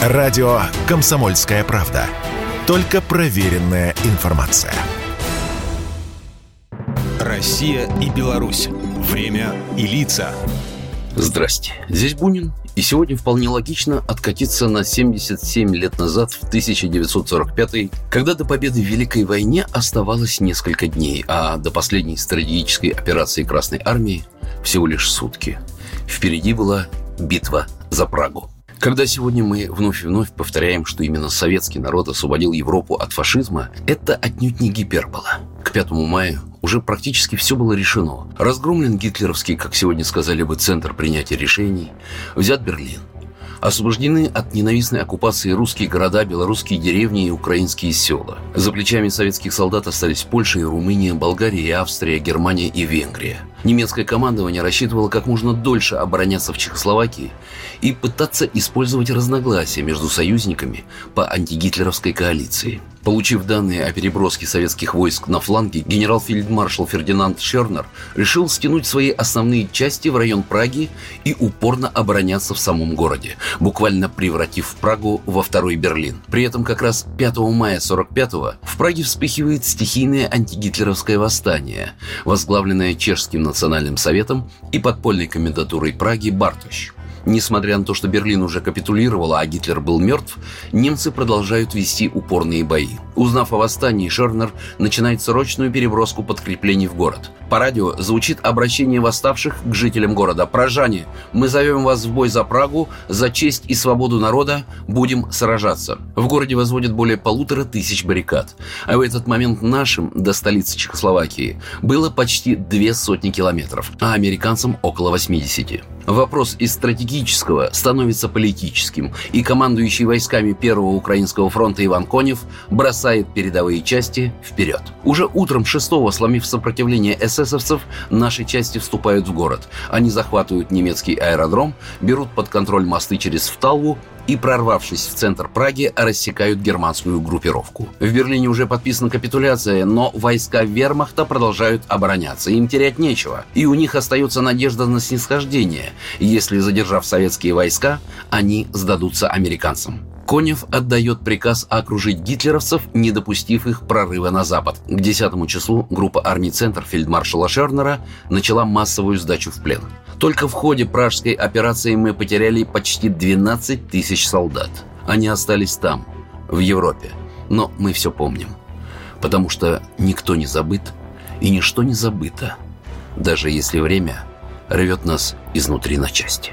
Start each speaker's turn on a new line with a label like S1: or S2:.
S1: Радио «Комсомольская правда». Только проверенная информация.
S2: Россия и Беларусь. Время и лица.
S3: Здрасте, здесь Бунин. И сегодня вполне логично откатиться на 77 лет назад, в 1945 когда до победы в Великой войне оставалось несколько дней, а до последней стратегической операции Красной Армии всего лишь сутки. Впереди была битва за Прагу. Когда сегодня мы вновь и вновь повторяем, что именно советский народ освободил Европу от фашизма, это отнюдь не гипербола. К 5 мая уже практически все было решено. Разгромлен гитлеровский, как сегодня сказали бы, центр принятия решений, взят Берлин. Освобождены от ненавистной оккупации русские города, белорусские деревни и украинские села. За плечами советских солдат остались Польша и Румыния, Болгария и Австрия, Германия и Венгрия. Немецкое командование рассчитывало как можно дольше обороняться в Чехословакии и пытаться использовать разногласия между союзниками по антигитлеровской коалиции. Получив данные о переброске советских войск на фланге, генерал-фельдмаршал Фердинанд Шернер решил стянуть свои основные части в район Праги и упорно обороняться в самом городе, буквально превратив Прагу во второй Берлин. При этом как раз 5 мая 45-го в Праге вспыхивает стихийное антигитлеровское восстание, возглавленное чешским национальным советом и подпольной комендатурой Праги Бартощ. Несмотря на то, что Берлин уже капитулировал, а Гитлер был мертв, немцы продолжают вести упорные бои. Узнав о восстании, Шернер начинает срочную переброску подкреплений в город. По радио звучит обращение восставших к жителям города. «Прожане, мы зовем вас в бой за Прагу, за честь и свободу народа, будем сражаться». В городе возводят более полутора тысяч баррикад. А в этот момент нашим, до столицы Чехословакии, было почти две сотни километров, а американцам около 80. Вопрос из стратегического становится политическим, и командующий войсками Первого Украинского фронта Иван Конев бросает передовые части вперед. Уже утром 6-го, сломив сопротивление эсэсовцев, наши части вступают в город. Они захватывают немецкий аэродром, берут под контроль мосты через Вталву и, прорвавшись в центр Праги, рассекают германскую группировку. В Берлине уже подписана капитуляция, но войска вермахта продолжают обороняться. Им терять нечего. И у них остается надежда на снисхождение, если, задержав советские войска, они сдадутся американцам. Конев отдает приказ окружить гитлеровцев, не допустив их прорыва на запад. К 10 числу группа армий «Центр» фельдмаршала Шернера начала массовую сдачу в плен. Только в ходе пражской операции мы потеряли почти 12 тысяч солдат. Они остались там, в Европе. Но мы все помним. Потому что никто не забыт и ничто не забыто, даже если время рвет нас изнутри на части.